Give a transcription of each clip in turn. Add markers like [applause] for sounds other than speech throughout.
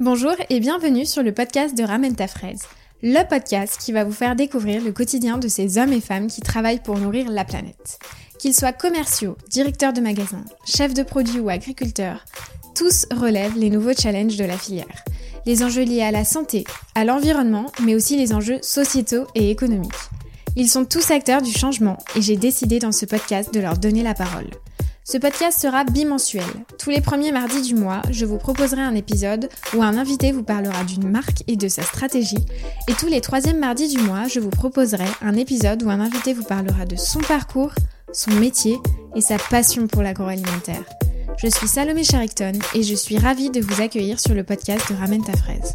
Bonjour et bienvenue sur le podcast de Ramène ta fraise, le podcast qui va vous faire découvrir le quotidien de ces hommes et femmes qui travaillent pour nourrir la planète. Qu'ils soient commerciaux, directeurs de magasins, chefs de produits ou agriculteurs, tous relèvent les nouveaux challenges de la filière. Les enjeux liés à la santé, à l'environnement, mais aussi les enjeux sociétaux et économiques. Ils sont tous acteurs du changement et j'ai décidé dans ce podcast de leur donner la parole. Ce podcast sera bimensuel. Tous les premiers mardis du mois, je vous proposerai un épisode où un invité vous parlera d'une marque et de sa stratégie. Et tous les troisièmes mardis du mois, je vous proposerai un épisode où un invité vous parlera de son parcours, son métier et sa passion pour l'agroalimentaire. Je suis Salomé Charicton et je suis ravie de vous accueillir sur le podcast de Ramène ta fraise.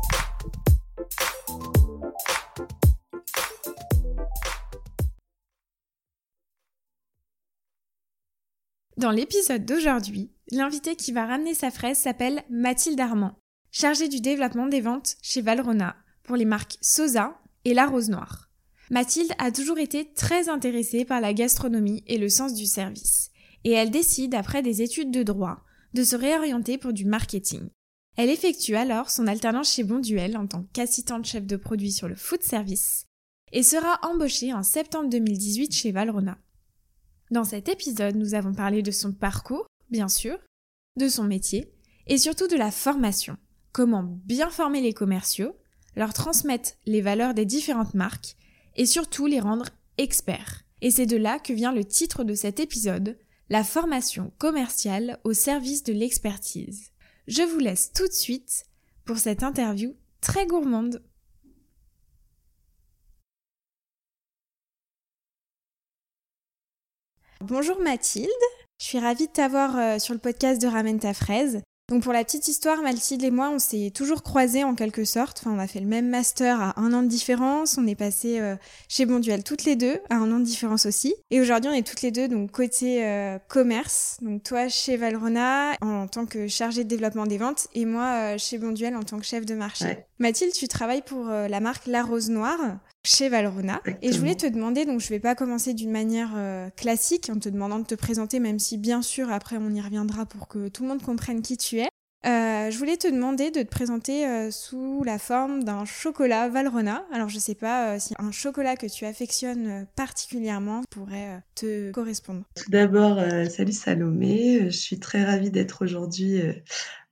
Dans l'épisode d'aujourd'hui, l'invité qui va ramener sa fraise s'appelle Mathilde Armand, chargée du développement des ventes chez Valrona pour les marques Sosa et La Rose Noire. Mathilde a toujours été très intéressée par la gastronomie et le sens du service, et elle décide, après des études de droit, de se réorienter pour du marketing. Elle effectue alors son alternance chez Bonduel en tant qu'assistante chef de produit sur le food service et sera embauchée en septembre 2018 chez Valrona. Dans cet épisode, nous avons parlé de son parcours, bien sûr, de son métier et surtout de la formation. Comment bien former les commerciaux, leur transmettre les valeurs des différentes marques et surtout les rendre experts. Et c'est de là que vient le titre de cet épisode, la formation commerciale au service de l'expertise. Je vous laisse tout de suite pour cette interview très gourmande. Bonjour Mathilde, je suis ravie de t'avoir euh, sur le podcast de Ramène ta fraise. Donc pour la petite histoire, Mathilde et moi, on s'est toujours croisés en quelque sorte. Enfin, on a fait le même master à un an de différence. On est passé euh, chez Bonduel toutes les deux à un an de différence aussi. Et aujourd'hui, on est toutes les deux donc côté euh, commerce. Donc toi chez Valrona en tant que chargée de développement des ventes et moi chez Bonduel en tant que chef de marché. Mathilde, tu travailles pour la marque La Rose Noire chez Valrona. Et je voulais te demander, donc je vais pas commencer d'une manière euh, classique en te demandant de te présenter, même si bien sûr après on y reviendra pour que tout le monde comprenne qui tu es. Euh, je voulais te demander de te présenter euh, sous la forme d'un chocolat Valrona. Alors je sais pas si un chocolat que tu affectionnes particulièrement pourrait te correspondre. Tout d'abord, salut Salomé. Je suis très ravie d'être aujourd'hui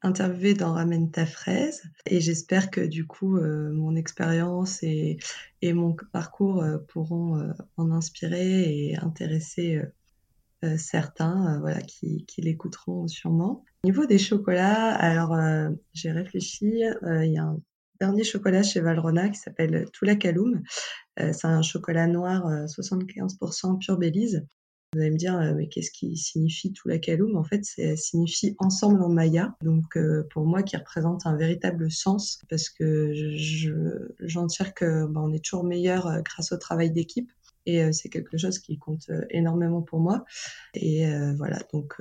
interviewée dans Ramène ta fraise. Et j'espère que du coup, euh, mon expérience et, mon parcours euh, pourront euh, en inspirer et intéresser certains voilà, qui, l'écouteront sûrement. Au niveau des chocolats, alors j'ai réfléchi, il y a un dernier chocolat chez Valrona qui s'appelle Tula Kaloum. c'est un chocolat noir 75% pure Belize vous allez me dire, euh, mais qu'est-ce qui signifie tout la En fait, ça signifie ensemble en maya. Donc, euh, pour moi, qui représente un véritable sens, parce que j'en tire que bah, on est toujours meilleur euh, grâce au travail d'équipe. Et c'est quelque chose qui compte énormément pour moi. Et voilà, donc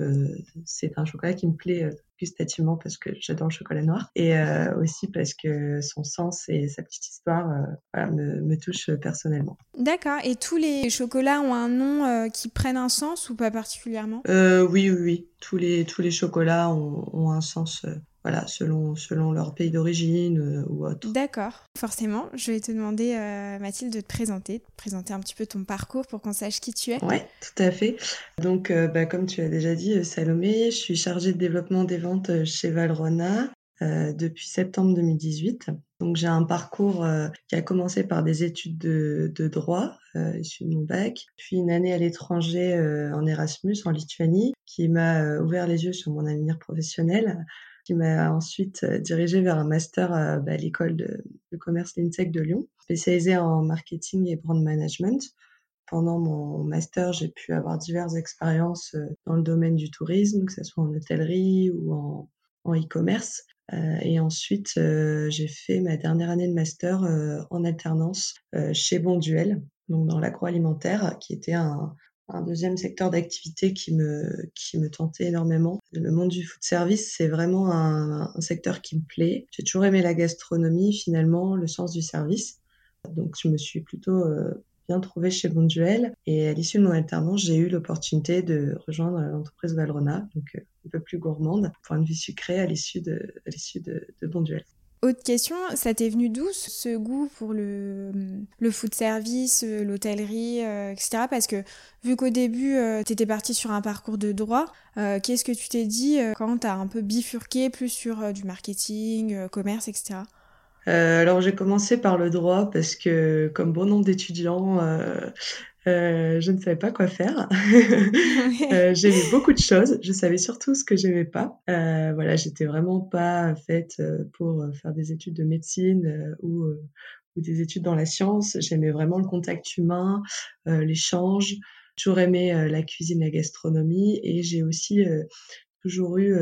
c'est un chocolat qui me plaît gustativement parce que j'adore le chocolat noir et euh, aussi parce que son sens et sa petite histoire euh, me, me touchent personnellement. D'accord. Et tous les chocolats ont un nom euh, qui prennent un sens ou pas particulièrement? Oui, oui, oui. Tous les, tous les chocolats ont, ont un sens voilà, selon, selon leur pays d'origine euh, ou autre. D'accord, forcément. Je vais te demander, euh, Mathilde, de te présenter, de présenter un petit peu ton parcours pour qu'on sache qui tu es. Oui, tout à fait. Donc, euh, bah, comme tu as déjà dit, Salomé, je suis chargée de développement des ventes chez Valrona depuis septembre 2018. Donc, j'ai un parcours qui a commencé par des études de, de droit, issues de mon bac, puis une année à l'étranger en Erasmus, en Lituanie, qui m'a ouvert les yeux sur mon avenir professionnel qui m'a ensuite euh, dirigée vers un master à, bah, l'école de, commerce l'INSEC de Lyon, spécialisée en marketing et brand management. Pendant mon master, j'ai pu avoir diverses expériences euh, dans le domaine du tourisme, que ce soit en hôtellerie ou en, e-commerce. Euh, et ensuite, j'ai fait ma dernière année de master en alternance chez Bonduel, donc dans l'agroalimentaire, qui était un, un deuxième secteur d'activité qui me, qui me tentait énormément. Le monde du food service, c'est vraiment un, un, secteur qui me plaît. J'ai toujours aimé la gastronomie, finalement, le sens du service. Donc, je me suis plutôt euh, bien trouvée chez Bonduel. Et à l'issue de mon alternance, j'ai eu l'opportunité de rejoindre l'entreprise Valrona, donc euh, un peu plus gourmande, point de vue sucré à l'issue de, à l'issue de, de Bonduel. Autre question, ça t'est venu d'où ce goût pour le, food service, l'hôtellerie, etc. Parce que vu qu'au début, tu étais parti sur un parcours de droit, qu'est-ce que tu t'es dit quand tu as un peu bifurqué plus sur du marketing, commerce, etc. Euh, alors j'ai commencé par le droit parce que, comme bon nombre d'étudiants, euh, euh, je ne savais pas quoi faire. [laughs] [laughs] euh, j'aimais beaucoup de choses. Je savais surtout ce que j'aimais pas. Euh, voilà, j'étais vraiment pas faite euh, pour faire des études de médecine ou, ou des études dans la science. J'aimais vraiment le contact humain, l'échange. Toujours aimé la cuisine, la gastronomie, et j'ai aussi toujours eu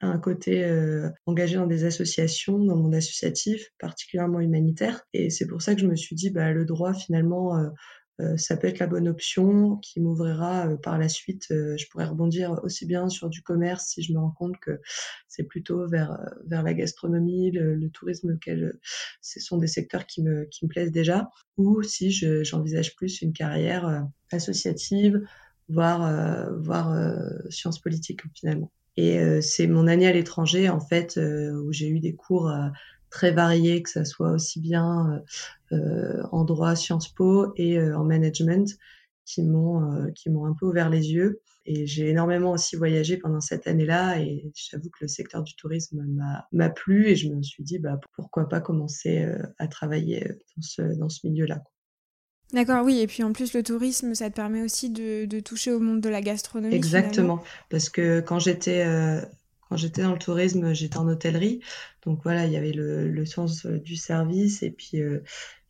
un côté euh, engagé dans des associations, dans le monde associatif, particulièrement humanitaire. Et c'est pour ça que je me suis dit, bah, le droit, finalement, euh, euh, ça peut être la bonne option qui m'ouvrira par la suite. je pourrais rebondir aussi bien sur du commerce si je me rends compte que c'est plutôt vers, vers la gastronomie, le, tourisme, ce sont des secteurs qui me, qui me plaisent déjà, ou si j'envisage plus une carrière associative, voire, voire sciences politiques finalement. Et euh, c'est mon année à l'étranger, en fait, euh, où j'ai eu des cours euh, très variés, que ça soit aussi bien en droit Sciences Po et en management, qui m'ont qui m'ont un peu ouvert les yeux. Et j'ai énormément aussi voyagé pendant cette année-là et j'avoue que le secteur du tourisme m'a plu et je me suis dit bah pourquoi pas commencer à travailler dans ce dans ce milieu-là. D'accord, oui, et puis en plus le tourisme, ça te permet aussi de, de toucher au monde de la gastronomie. Exactement, parce que quand j'étais euh, quand j'étais dans le tourisme, j'étais en hôtellerie, donc voilà, il y avait le, sens du service et puis euh,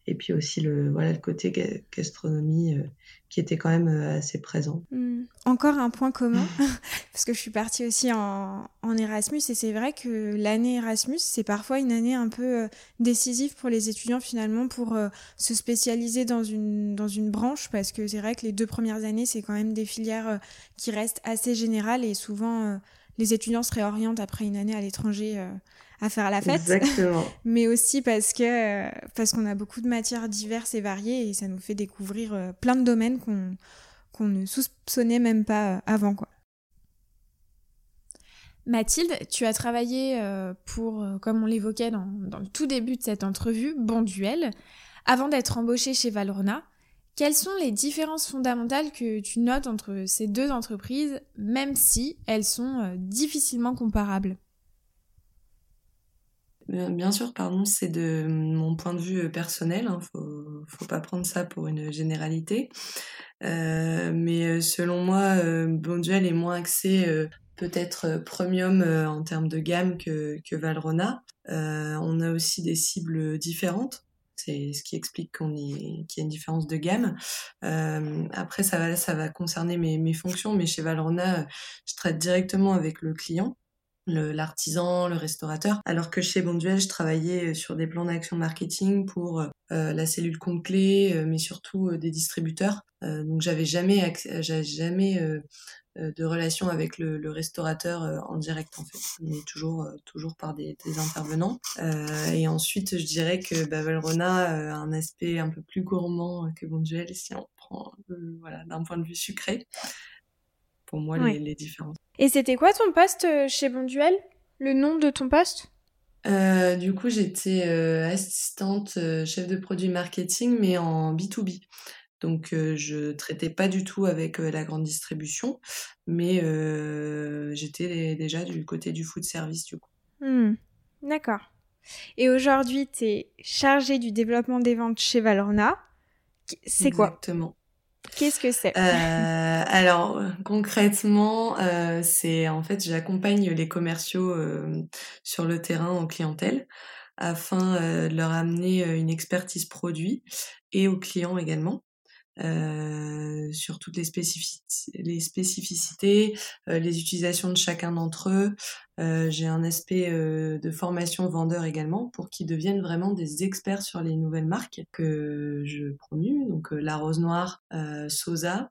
et puis aussi le voilà le côté gastronomie euh, qui était quand même euh, assez présent. Hmm. Encore un point commun [laughs] parce que je suis partie aussi en, en Erasmus et c'est vrai que l'année Erasmus c'est parfois une année un peu euh, décisive pour les étudiants finalement pour se spécialiser dans une dans une branche parce que c'est vrai que les deux premières années c'est quand même des filières qui restent assez générales et souvent les étudiants se réorientent après une année à l'étranger à faire la fête. Exactement. [laughs] mais aussi parce que parce qu'on a beaucoup de matières diverses et variées et ça nous fait découvrir euh, plein de domaines qu'on qu'on ne soupçonnait même pas euh, avant quoi. Mathilde, tu as travaillé euh, pour, comme on l'évoquait dans, dans, le tout début de cette entrevue, Bonduel, avant d'être embauchée chez Valrona. Quelles sont les différences fondamentales que tu notes entre ces deux entreprises, même si elles sont difficilement comparables? Bien sûr, pardon, c'est de mon point de vue euh, personnel. Hein, faut, faut pas prendre ça pour une généralité. Euh, mais euh, selon moi, euh, est moins axé peut-être premium en termes de gamme que, que Valrona. on a aussi des cibles différentes. C'est ce qui explique qu'on qu'il y a une différence de gamme. après, ça va, concerner mes, mes fonctions, mais chez Valrona, je traite directement avec le client l'artisan, le, restaurateur. Alors que chez Bonduel, je travaillais euh, sur des plans d'action marketing pour euh, la cellule compte clé, euh, mais surtout des distributeurs. donc j'avais jamais, jamais de relation avec le, restaurateur en direct en fait, mais toujours, toujours par des, des intervenants. et ensuite, je dirais que bah, Valrona a un aspect un peu plus gourmand que Bonduel si on prend voilà d'un point de vue sucré. Pour moi, les, les différences. Et c'était quoi ton poste euh, chez Bonduel? Le nom de ton poste? Euh, du coup, j'étais euh, assistante chef de produit marketing, mais en B2B. Donc, je traitais pas du tout avec la grande distribution, mais j'étais déjà du côté du food service, du coup. Hmm. D'accord. Et aujourd'hui, tu es chargée du développement des ventes chez Valorna. C'est quoi? Exactement. Qu'est-ce que c'est? Euh, Alors concrètement, euh, c'est en fait j'accompagne les commerciaux euh, sur le terrain en clientèle afin de leur amener une expertise produit et aux clients également. Euh, sur toutes les, spécificités, euh, les utilisations de chacun d'entre eux. Euh, j'ai un aspect de formation vendeur également pour qu'ils deviennent vraiment des experts sur les nouvelles marques que je promue, donc la Rose Noire, Sosa.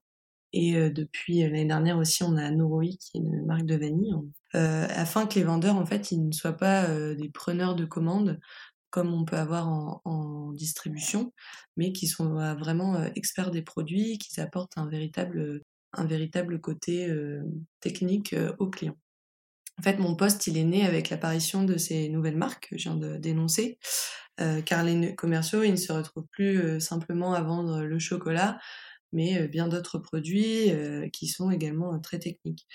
Et depuis l'année dernière aussi, on a Noroi qui est une marque de vanille, afin que les vendeurs en fait ils ne soient pas des preneurs de commandes comme on peut avoir en, distribution, mais qui sont euh, vraiment euh, experts des produits, qui apportent un véritable, un véritable côté euh, technique aux clients. En fait, mon poste, il est né avec l'apparition de ces nouvelles marques que je viens de dénoncer, car les commerciaux, ils ne se retrouvent plus simplement à vendre le chocolat, mais bien d'autres produits qui sont également très techniques.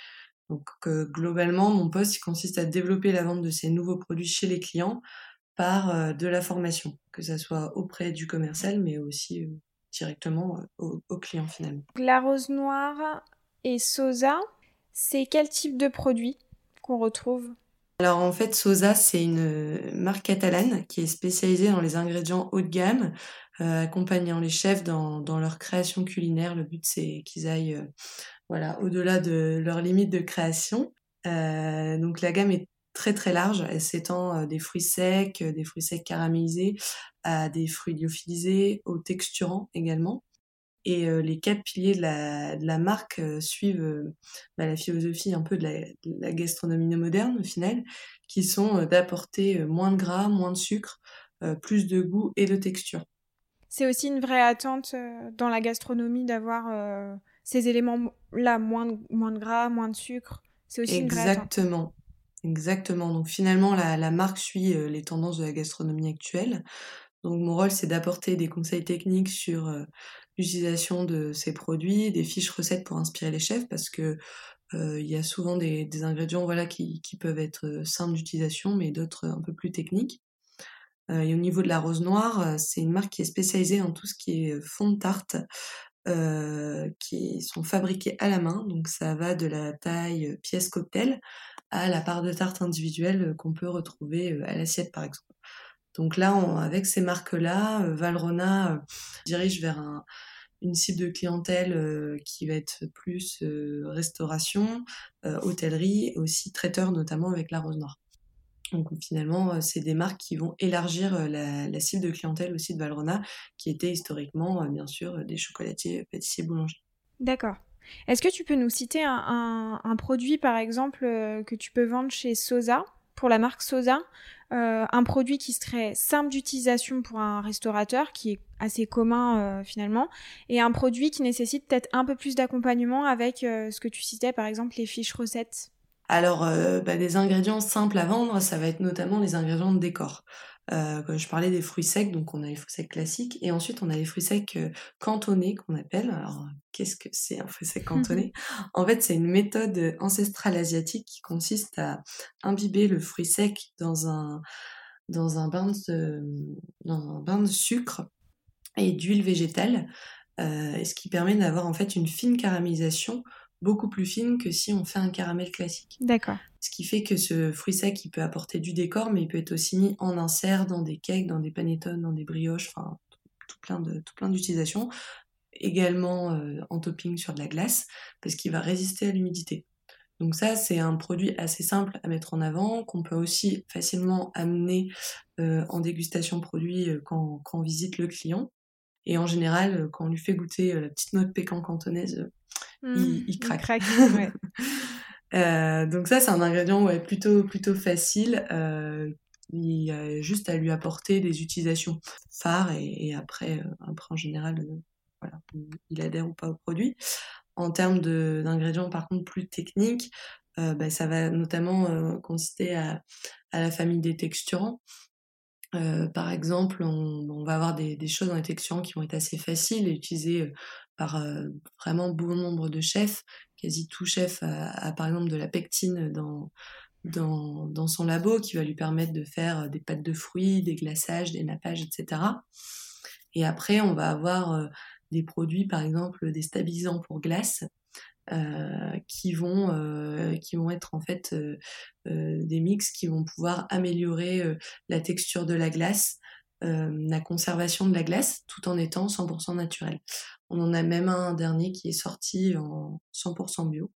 Donc globalement, mon poste consiste à développer la vente de ces nouveaux produits chez les clients par de la formation, que ce soit auprès du commercial, mais aussi directement aux au client finalement. La rose noire et Sosa, c'est quel type de produit qu'on retrouve? Alors en fait, Sosa, c'est une marque catalane qui est spécialisée dans les ingrédients haut de gamme, accompagnant les chefs dans, dans, leur création culinaire. Le but, c'est qu'ils aillent voilà, au-delà de leurs limites de création. Euh, donc la gamme est très très large, elle s'étend euh, des fruits secs, euh, des fruits secs caramélisés, à des fruits lyophilisés, aux texturants également. Et les quatre piliers de la, de la marque suivent bah, la philosophie un peu de la, de la, gastronomie moderne au final, qui sont d'apporter moins de gras, moins de sucre, plus de goût et de texture. C'est aussi une vraie attente dans la gastronomie d'avoir ces éléments-là, moins de, moins de gras, moins de sucre, c'est aussi Exactement. Une Exactement. Donc finalement, la, marque suit euh, les tendances de la gastronomie actuelle. Donc mon rôle, c'est d'apporter des conseils techniques sur euh, l'utilisation de ces produits, des fiches recettes pour inspirer les chefs, parce que euh, il y a souvent des, ingrédients voilà qui, qui peuvent être simples d'utilisation, mais d'autres un peu plus techniques. et au niveau de la rose noire, c'est une marque qui est spécialisée en tout ce qui est fond de tarte, qui sont fabriqués à la main. Donc ça va de la taille pièce cocktail à la part de tarte individuelle euh, qu'on peut retrouver à l'assiette par exemple. Donc là, avec ces marques-là, Valrona dirige vers un, une cible de clientèle qui va être plus restauration, hôtellerie, aussi traiteur notamment avec la rose noire. Donc finalement, euh, c'est des marques qui vont élargir euh, la, cible de clientèle aussi de Valrhona, qui était historiquement, euh, bien sûr, des chocolatiers, pâtissiers, boulangers. D'accord. Est-ce que tu peux nous citer un, produit, par exemple, que tu peux vendre chez Sosa, pour la marque Sosa Un produit qui serait simple d'utilisation pour un restaurateur, qui est assez commun finalement, et un produit qui nécessite peut-être un peu plus d'accompagnement avec ce que tu citais, par exemple, les fiches recettes? Alors, euh, bah, des ingrédients simples à vendre, ça va être notamment les ingrédients de décor. Euh, je parlais des fruits secs, donc on a les fruits secs classiques, et ensuite on a les fruits secs euh, cantonnés qu'on appelle. Alors, qu'est-ce que c'est un fruit sec cantonné? En fait, c'est une méthode ancestrale asiatique qui consiste à imbiber le fruit sec dans un dans un bain de dans un bain de sucre et d'huile végétale, ce qui permet d'avoir en fait une fine caramélisation beaucoup plus fine que si on fait un caramel classique. D'accord. Ce qui fait que ce fruit sec, il peut apporter du décor, mais il peut être aussi mis en insert dans des cakes, dans des panettones, dans des brioches, enfin tout plein de tout plein d'utilisations. Également euh, en topping sur de la glace, parce qu'il va résister à l'humidité. Donc ça, c'est un produit assez simple à mettre en avant, qu'on peut aussi facilement amener euh, en dégustation produit euh, quand, quand on visite le client. Et en général, quand on lui fait goûter la petite note pécan cantonaise, il, mmh, craque. [laughs] Euh, donc ça, c'est un ingrédient plutôt, plutôt facile. Euh, il y a juste à lui apporter des utilisations phares et, après, euh, après, en général, voilà, il adhère ou pas au produit. En termes d'ingrédients, par contre, plus techniques, bah, ça va notamment consister à, la famille des texturants. par exemple, on, va avoir des, des, choses dans les texturants qui vont être assez faciles et utilisées par euh, vraiment bon nombre de chefs. Quasi tout chef a, par exemple de la pectine dans, dans, dans, son labo qui va lui permettre de faire euh, des pâtes de fruits, des glaçages, des nappages, etc. Et après, on va avoir euh, des produits, par exemple des stabilisants pour glace, qui vont qui vont être en fait des mix qui vont pouvoir améliorer la texture de la glace, la conservation de la glace, tout en étant 100% naturel. On en a même un dernier qui est sorti en 100% bio,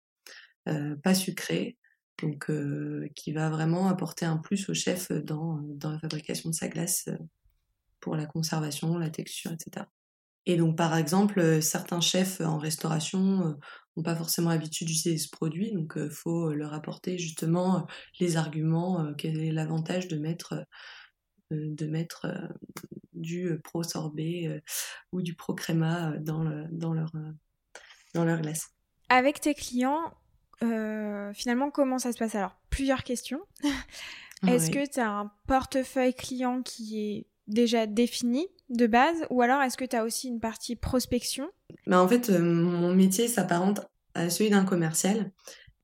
euh, pas sucré, donc euh, qui va vraiment apporter un plus au chef dans, la fabrication de sa glace euh, pour la conservation, la texture, etc. Et donc par exemple, certains chefs en restauration n'ont pas forcément l'habitude d'utiliser ce produit, donc il faut leur apporter justement les arguments, quel est l'avantage de mettre de mettre du pro sorbet ou du pro créma dans, le, dans, leur, dans leur glace. Avec tes clients, finalement, comment ça se passe? Alors, plusieurs questions. Est-ce que tu as un portefeuille client qui est déjà défini de base? Ou alors est-ce que tu as aussi une partie prospection? Bah En fait, mon métier s'apparente à celui d'un commercial,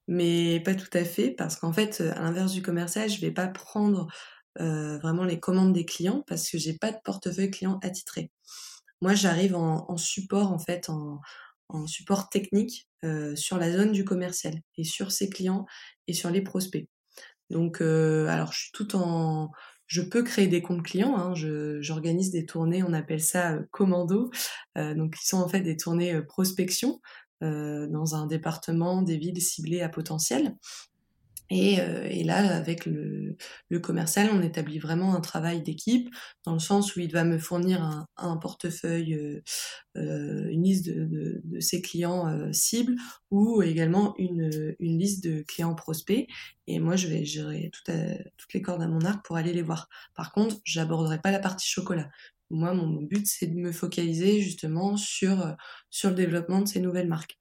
mais pas tout à fait parce qu'en fait, à l'inverse du commercial, je vais pas prendre euh, vraiment les commandes des clients parce que j'ai pas de portefeuille client attitré. Moi, j'arrive en, support en fait, en, support technique euh, sur la zone du commercial et sur ses clients et sur les prospects. Donc, euh, alors, je suis tout en, je peux créer des comptes clients. Hein, j'organise des tournées, on appelle ça commando. donc, qui sont en fait des tournées prospection dans un département, des villes ciblées à potentiel. Et, euh, et, là, avec le, le, commercial, on établit vraiment un travail d'équipe, dans le sens où il va me fournir un, un portefeuille, euh, euh une liste de, de, de ses clients euh, cibles, ou également une, une, liste de clients prospects. Et moi, je vais gérer tout toutes les cordes à mon arc pour aller les voir. Par contre, j'aborderai pas la partie chocolat. Moi, mon but, c'est de me focaliser justement sur, sur le développement de ces nouvelles marques.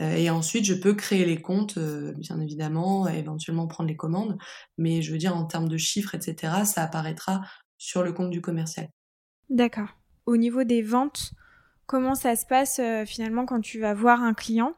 Euh, et ensuite, je peux créer les comptes, euh, bien évidemment, éventuellement prendre les commandes. Mais je veux dire, en termes de chiffres, etc., ça apparaîtra sur le compte du commercial. D'accord. Au niveau des ventes, comment ça se passe euh, finalement quand tu vas voir un client?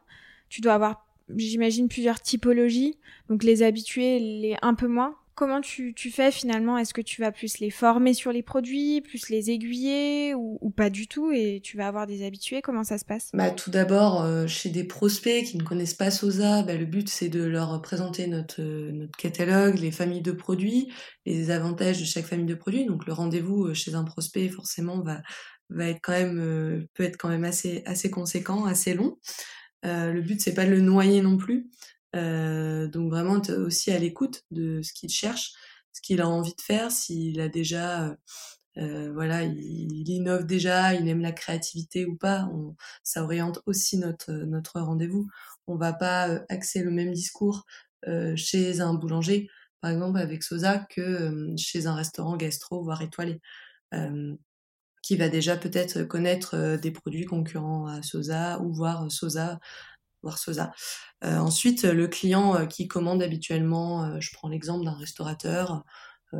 Tu dois avoir, j'imagine, plusieurs typologies. Donc les habitués, les un peu moins. Comment tu, fais finalement? Est-ce que tu vas plus les former sur les produits, plus les aiguiller ou, pas du tout? Et tu vas avoir des habitués Comment ça se passe? Bah, Tout d'abord, euh, chez des prospects qui ne connaissent pas Sosa, bah, le but c'est de leur présenter notre, euh, notre catalogue, les familles de produits, les avantages de chaque famille de produits. Donc le rendez-vous euh, chez un prospect forcément va, va être quand même, peut être quand même assez, assez conséquent, assez long. le but c'est pas de le noyer non plus. Euh, donc vraiment aussi à l'écoute de ce qu'il cherche, ce qu'il a envie de faire, s'il a déjà, euh, euh, voilà, il, innove déjà, il aime la créativité ou pas. On, ça oriente aussi notre notre rendez-vous. On va pas axer le même discours chez un boulanger, par exemple avec Sosa, que chez un restaurant gastro voire étoilé. qui va déjà peut-être connaître des produits concurrents à Sosa ou voir Sosa voir Sosa. Euh, ensuite, le client euh, qui commande habituellement, euh, je prends l'exemple d'un restaurateur,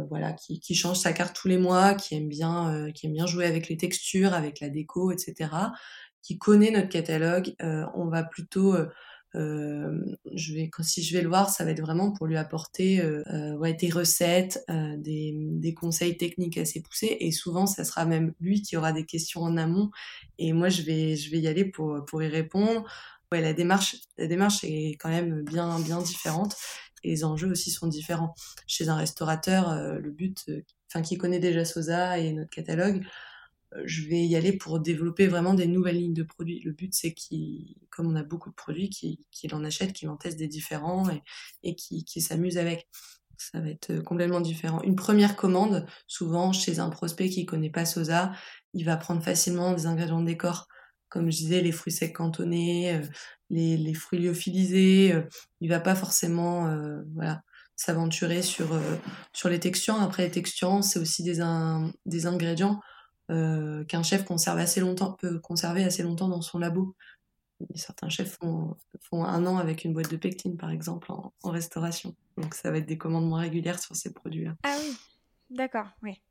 voilà, qui, change sa carte tous les mois, qui aime bien, qui aime bien jouer avec les textures, avec la déco, etc. Qui connaît notre catalogue, on va plutôt je vais, si je vais le voir, ça va être vraiment pour lui apporter des recettes, des, conseils techniques assez poussés. Et souvent, ça sera même lui qui aura des questions en amont. Et moi, je vais, je vais y aller pour y répondre ouais, la démarche, la démarche est quand même bien, bien différente et les enjeux aussi sont différents. Chez un restaurateur, euh, le but, euh, enfin, qui connaît déjà Sosa et notre catalogue, euh, je vais y aller pour développer vraiment des nouvelles lignes de produits. Le but, c'est qu'il, comme on a beaucoup de produits, qu'il en achète, qu'il en teste des différents et, et qu'il s'amuse avec. Ça va être complètement différent. Une première commande, souvent chez un prospect qui connaît pas Sosa, il va prendre facilement des ingrédients de décor comme je disais, les fruits secs cantonnés, euh, les, fruits lyophilisés. Euh, il va pas forcément euh, voilà, s'aventurer sur, sur les textures. Après, les textures, c'est aussi des, des ingrédients qu'un chef conserve assez longtemps, peut conserver assez longtemps dans son labo. Certains chefs font, font un an avec une boîte de pectine, par exemple, en, en restauration. Donc, ça va être des commandes moins régulières sur ces produits-là. Ah oui, d'accord, oui.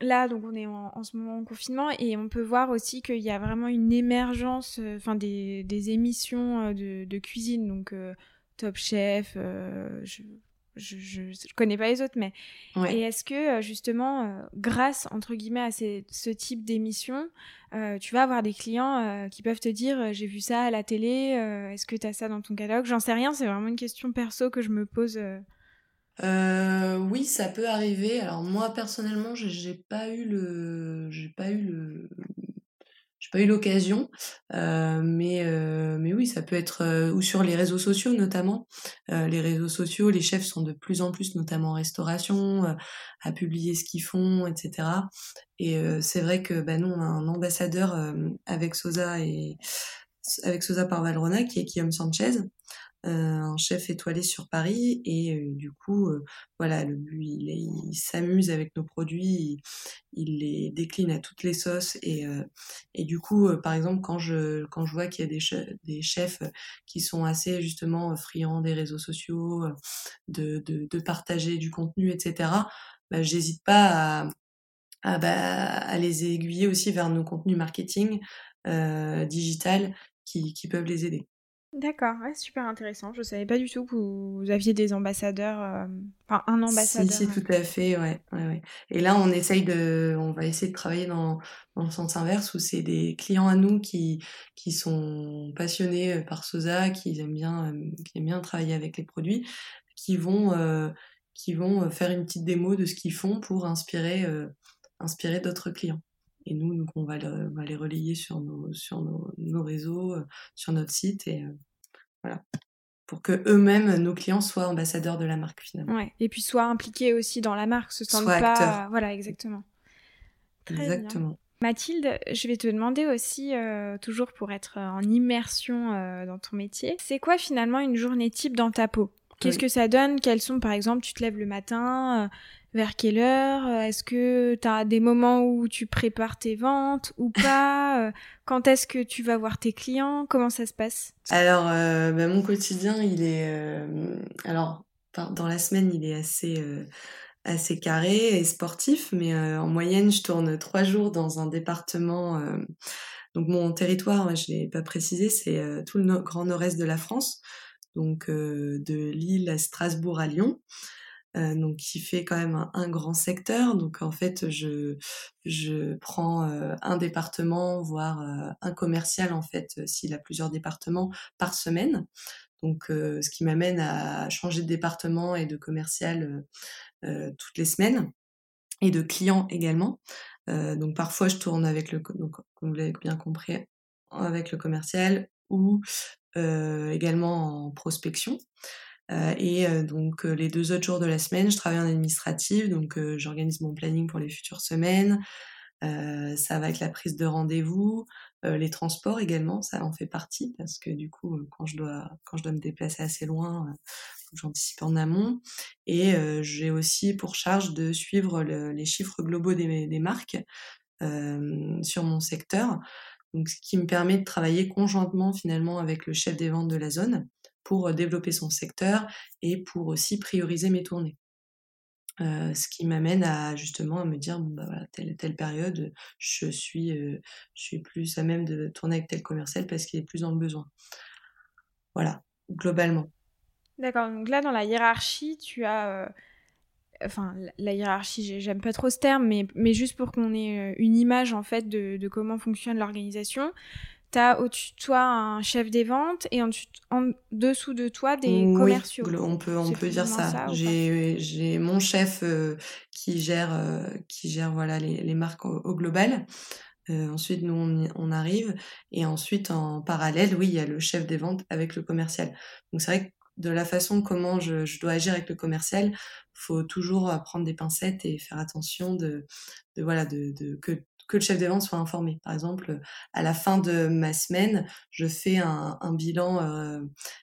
Là, donc on est en, ce moment en confinement et on peut voir aussi qu'il y a vraiment une émergence, euh, enfin des, émissions euh, de, cuisine, donc euh, Top Chef, je, je, connais pas les autres, mais et est-ce que justement, grâce entre guillemets à ce type d'émission, tu vas avoir des clients qui peuvent te dire j'ai vu ça à la télé, est-ce que tu as ça dans ton catalogue? J'en sais rien, c'est vraiment une question perso que je me pose euh, oui, ça peut arriver. Alors moi personnellement, j'ai pas eu le, j'ai pas eu le, j'ai pas eu l'occasion, euh, mais euh, mais oui, ça peut être euh, ou sur les réseaux sociaux notamment. Euh, les réseaux sociaux, les chefs sont de plus en plus, notamment en restauration, euh, à publier ce qu'ils font, etc. Et c'est vrai que bah, nous on a un ambassadeur avec Sosa et avec Sosa par Valrona qui est Guillaume Sanchez. Un chef étoilé sur Paris et du coup, voilà, lui, il, s'amuse avec nos produits, il, les décline à toutes les sauces et, et du coup, par exemple, quand je, quand je vois qu'il y a des, chefs qui sont assez justement friands des réseaux sociaux, de, de, partager du contenu, etc., bah, j'hésite pas à, bah, à, les aiguiller aussi vers nos contenus marketing euh, digital qui, qui, peuvent les aider. D'accord, super intéressant. Je savais pas du tout que vous aviez des ambassadeurs, euh, enfin un ambassadeur. Si, si, tout à fait. Et là, on essaye de, on va essayer de travailler dans, le sens inverse où c'est des clients à nous qui, sont passionnés euh, par Sosa, qui aiment bien, euh, qui aiment bien travailler avec les produits, qui vont, faire une petite démo de ce qu'ils font pour inspirer d'autres clients. Et nous, donc on va, va, les relayer sur nos, sur nos, nos réseaux, euh, sur notre site et euh, voilà. Pour que eux-mêmes, nos clients, soient ambassadeurs de la marque finalement. Ouais. Et puis soient impliqués aussi dans la marque, se sentent pas. Voilà, exactement. Très exactement. Mathilde, je vais te demander aussi, euh, toujours pour être en immersion dans ton métier, c'est quoi finalement une journée type dans ta peau? Qu'est-ce que ça donne? Quels sont, par exemple, tu te lèves le matin, vers quelle heure euh, Est-ce que tu as des moments où tu prépares tes ventes ou [laughs] pas euh, Quand est-ce que tu vas voir tes clients Comment ça se passe? Alors, euh, bah, mon quotidien, il est... alors, dans la semaine, il est assez... assez carré et sportif, mais en moyenne, je tourne trois jours dans un département. donc mon territoire, je l'ai pas précisé, c'est tout le grand nord-est de la France, donc de Lille à Strasbourg à Lyon. Euh, donc qui fait quand même un, grand secteur. Donc en fait, je je prends euh, un département, voire euh, un commercial en fait, s'il a plusieurs départements par semaine. Donc ce qui m'amène à changer de département et de commercial toutes les semaines et de clients également. donc parfois je tourne avec le donc vous l'avez bien compris avec le commercial ou également en prospection. Euh, et euh, donc euh, les deux autres jours de la semaine, je travaille en administratif, donc j'organise mon planning pour les futures semaines. ça va être la prise de rendez-vous, les transports également, ça en fait partie parce que du coup, quand je dois quand je dois me déplacer assez loin, j'anticipe en amont. Et j'ai aussi pour charge de suivre les chiffres globaux des, des marques sur mon secteur. Donc, ce qui me permet de travailler conjointement finalement avec le chef des ventes de la zone pour développer son secteur et pour aussi prioriser mes tournées. Euh, ce qui m'amène à justement à me dire bah telle période je suis je suis plus à même de tourner avec tel commercial parce qu'il est plus dans le besoin voilà globalement d'accord donc là dans la hiérarchie tu as enfin la hiérarchie j'aime pas trop ce terme mais juste pour qu'on ait une image en fait de comment fonctionne l'organisation tu au-dessus de toi un chef des ventes et en, dessous de toi des commerciaux. On peut, on peut dire ça. J'ai mon chef euh, qui gère, euh, qui gère voilà, les, les marques au, global. Euh, ensuite, nous, on, on, arrive. Et ensuite, en parallèle, oui, il y a le chef des ventes avec le commercial. Donc, c'est vrai que de la façon comment je, je, dois agir avec le commercial, faut toujours prendre des pincettes et faire attention de, de voilà, de, de que que le chef des ventes soit informé. Par exemple, à la fin de ma semaine, je fais un, bilan euh,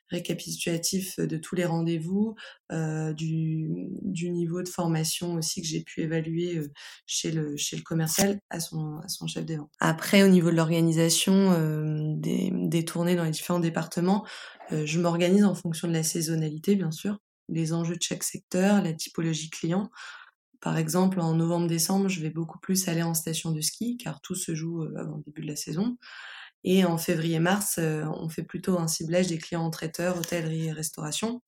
récapitulatif de tous les rendez-vous, euh, du, niveau de formation aussi que j'ai pu évaluer euh, chez le, commercial à son, chef des ventes. Après, au niveau de l'organisation euh, des, des tournées dans les différents départements, je m'organise en fonction de la saisonnalité, bien sûr, les enjeux de chaque secteur, la typologie client. Par exemple, en novembre-décembre, je vais beaucoup plus aller en station de ski, car tout se joue euh, avant le début de la saison. Et en février-mars, euh, on fait plutôt un ciblage des clients en traiteur, hôtellerie et restauration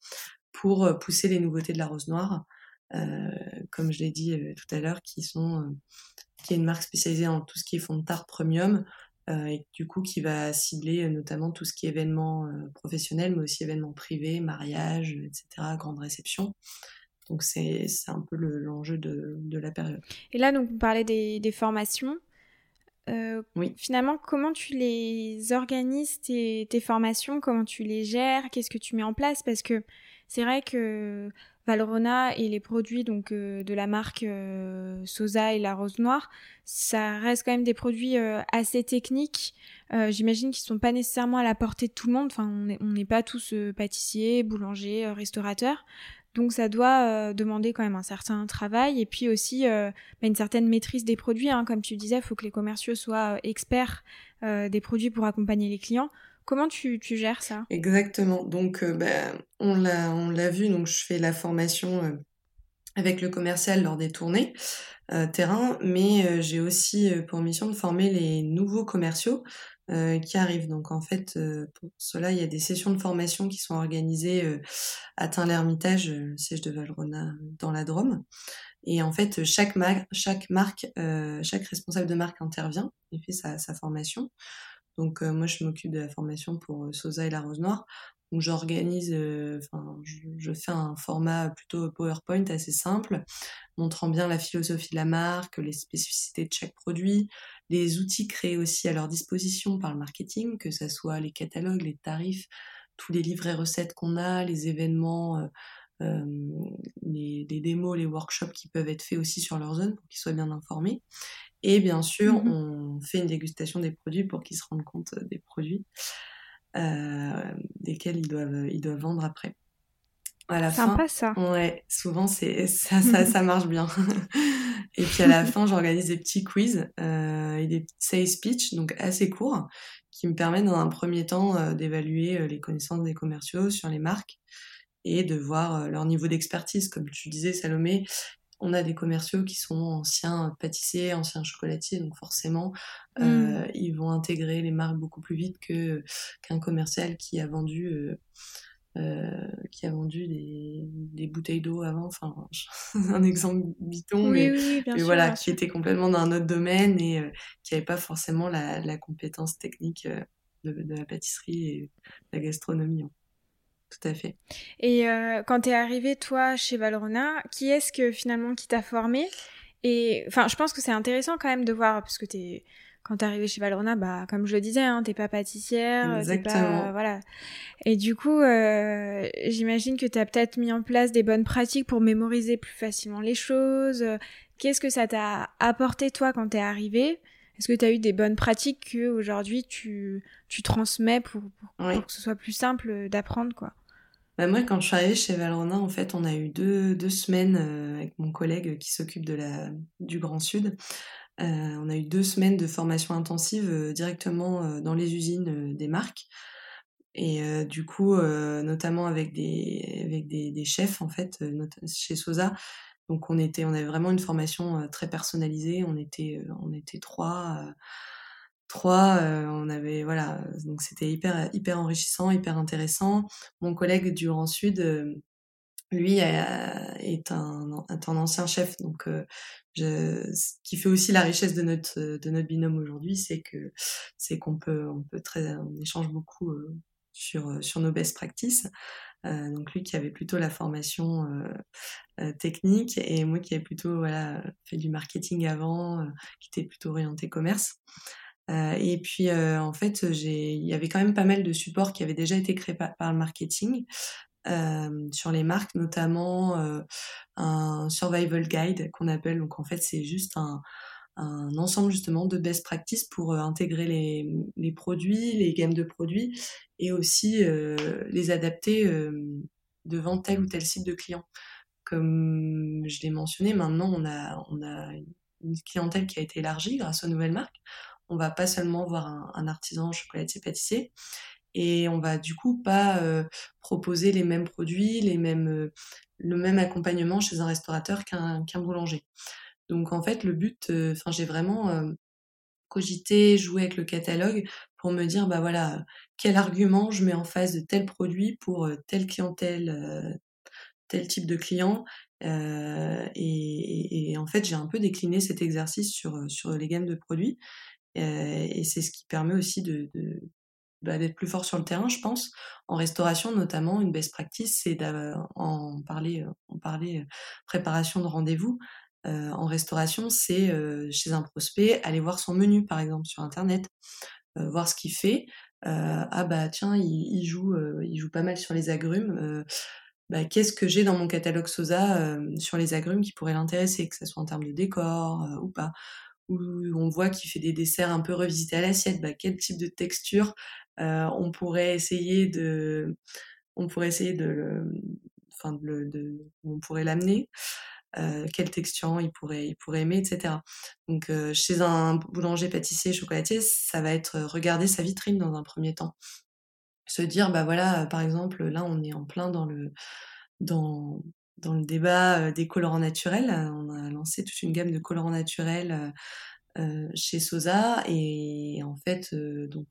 pour euh, pousser les nouveautés de la rose noire, comme je l'ai dit tout à l'heure, qui est une marque spécialisée en tout ce qui est fond de tarte premium et du coup qui va cibler notamment tout ce qui est événements professionnels, mais aussi événements privés, mariage, etc., grande réception. Donc c'est un peu l'enjeu de, de, la période. Et là, donc, vous parlez des, des formations. Euh, oui. Finalement, comment tu les organises, tes, tes formations? Comment tu les gères? Qu'est-ce que tu mets en place? Parce que c'est vrai que Valrona et les produits donc de la marque Sosa et la Rose Noire, ça reste quand même des produits assez techniques. J'imagine qu'ils sont pas nécessairement à la portée de tout le monde. Enfin, on n'est pas tous pâtissiers, boulangers, restaurateurs. Donc ça doit euh, demander quand même un certain travail et puis aussi euh, bah, une certaine maîtrise des produits. Hein. Comme tu disais, faut que les commerciaux soient euh, experts des produits pour accompagner les clients. Comment tu, gères ça? Exactement. Donc bah, on l'a vu, donc je fais la formation avec le commercial lors des tournées terrain, mais j'ai aussi pour mission de former les nouveaux commerciaux euh, qui arrivent. Donc en fait, euh, pour cela, il y a des sessions de formation qui sont organisées euh, à Tain-l'Hermitage, siège de Valrona dans la Drôme. Et en fait, chaque, chaque marque, chaque responsable de marque intervient et fait sa formation. Donc moi, je m'occupe de la formation pour Sosa et la Rose Noire. Donc j'organise, enfin, je, je, fais un format plutôt PowerPoint assez simple, montrant bien la philosophie de la marque, les spécificités de chaque produit, les outils créés aussi à leur disposition par le marketing, que ce soit les catalogues, les tarifs, tous les livrets recettes qu'on a, les événements, euh, euh, les, démos, les workshops qui peuvent être faits aussi sur leur zone pour qu'ils soient bien informés. Et bien sûr, mmh on fait une dégustation des produits pour qu'ils se rendent compte des produits euh, desquels ils doivent, ils doivent vendre après. À la Sympa ça. Ouais, souvent c'est ça, [laughs] ça, ça marche bien. [laughs] et puis à la fin, j'organise des petits quiz euh, et des sales speech, donc assez courts, qui me permettent dans un premier temps euh, d'évaluer euh, les connaissances des commerciaux sur les marques et de voir euh, leur niveau d'expertise. Comme tu disais, Salomé, on a des commerciaux qui sont anciens pâtissiers, anciens chocolatiers, donc forcément, euh, mmh. ils vont intégrer les marques beaucoup plus vite que qu'un commercial qui a vendu euh, qui a vendu des, des bouteilles d'eau avant, enfin [laughs] un exemple bidon, mais, voilà, qui était complètement dans un autre domaine et euh, qui n'avait pas forcément la, la compétence technique euh, de, de, la pâtisserie et de la gastronomie. Hein. Tout à fait. Et quand tu es arrivé, toi, chez Valrona, qui est-ce que finalement qui t'a formé Et enfin, je pense que c'est intéressant quand même de voir, parce que tu es quand t'es arrivée chez Valrona, bah comme je le disais, hein, t'es pas pâtissière, Exactement. Pas, voilà. Et du coup, euh, j'imagine que t'as peut-être mis en place des bonnes pratiques pour mémoriser plus facilement les choses. Qu'est-ce que ça t'a apporté toi quand t'es arrivée? Est-ce que t'as eu des bonnes pratiques que aujourd'hui tu tu transmets pour, pour, que ce soit plus simple d'apprendre quoi? Bah moi, quand je suis arrivée chez Valrona, en fait, on a eu deux, deux semaines euh, avec mon collègue qui s'occupe de la du Grand Sud euh, on a eu deux semaines de formation intensive euh, directement dans les usines des marques. Et du coup, notamment avec des, avec des, chefs, en fait, chez Sosa, donc on était, on avait vraiment une formation très personnalisée. On était, on était trois, trois. on avait, voilà, donc c'était hyper, hyper enrichissant, hyper intéressant. Mon collègue du Grand Sud, lui est un, un, ancien chef, donc je, ce qui fait aussi la richesse de notre de notre binôme aujourd'hui, c'est que c'est qu'on peut on peut très on échange beaucoup euh, sur sur nos best practices. Euh, donc lui qui avait plutôt la formation euh, technique et moi qui avais plutôt voilà fait du marketing avant, qui était plutôt orienté commerce. Et puis en fait, il y avait quand même pas mal de supports qui avaient déjà été créés par, le marketing, euh, sur les marques, notamment euh, un survival guide qu'on appelle. Donc en fait, c'est juste un, un, ensemble justement de best practices pour euh, intégrer les, les, produits, les gammes de produits et aussi les adapter devant tel ou tel site de client. Comme je l'ai mentionné, maintenant on a, on a une clientèle qui a été élargie grâce aux nouvelles marques. On va pas seulement voir un, un artisan chocolatier pâtissier, et on va du coup pas euh, proposer les mêmes produits, les mêmes, euh, le même accompagnement chez un restaurateur qu'un boulanger. Donc en fait le but, euh, enfin j'ai vraiment cogité, joué avec le catalogue pour me dire bah voilà quel argument je mets en face de tel produit pour telle clientèle, tel type de client. Et, en fait j'ai un peu décliné cet exercice sur les gammes de produits. Et c'est ce qui permet aussi bah, d'être plus fort sur le terrain, je pense. En restauration, notamment, une best practice, c'est en parler euh, préparation de rendez-vous. Euh, en restauration, c'est euh, chez un prospect, aller voir son menu, par exemple, sur Internet, euh, voir ce qu'il fait. ah bah tiens, il, il joue, il joue pas mal sur les agrumes. bah, qu'est-ce que j'ai dans mon catalogue Sosa sur les agrumes qui pourrait l'intéresser, que ce soit en termes de décor ou pas? Où on voit qu'il fait des desserts un peu revisités à l'assiette, bah, quel type de texture on pourrait essayer de, on pourrait essayer de, enfin de, on pourrait l'amener. Euh, quel texture il pourrait, il pourrait aimer, etc. Donc chez un boulanger, pâtissier, chocolatier, ça va être regarder sa vitrine dans un premier temps se dire bah voilà par exemple là on est en plein dans le dans dans le débat des colorants naturels on a lancé toute une gamme de colorants naturels euh, chez Sosa et en fait donc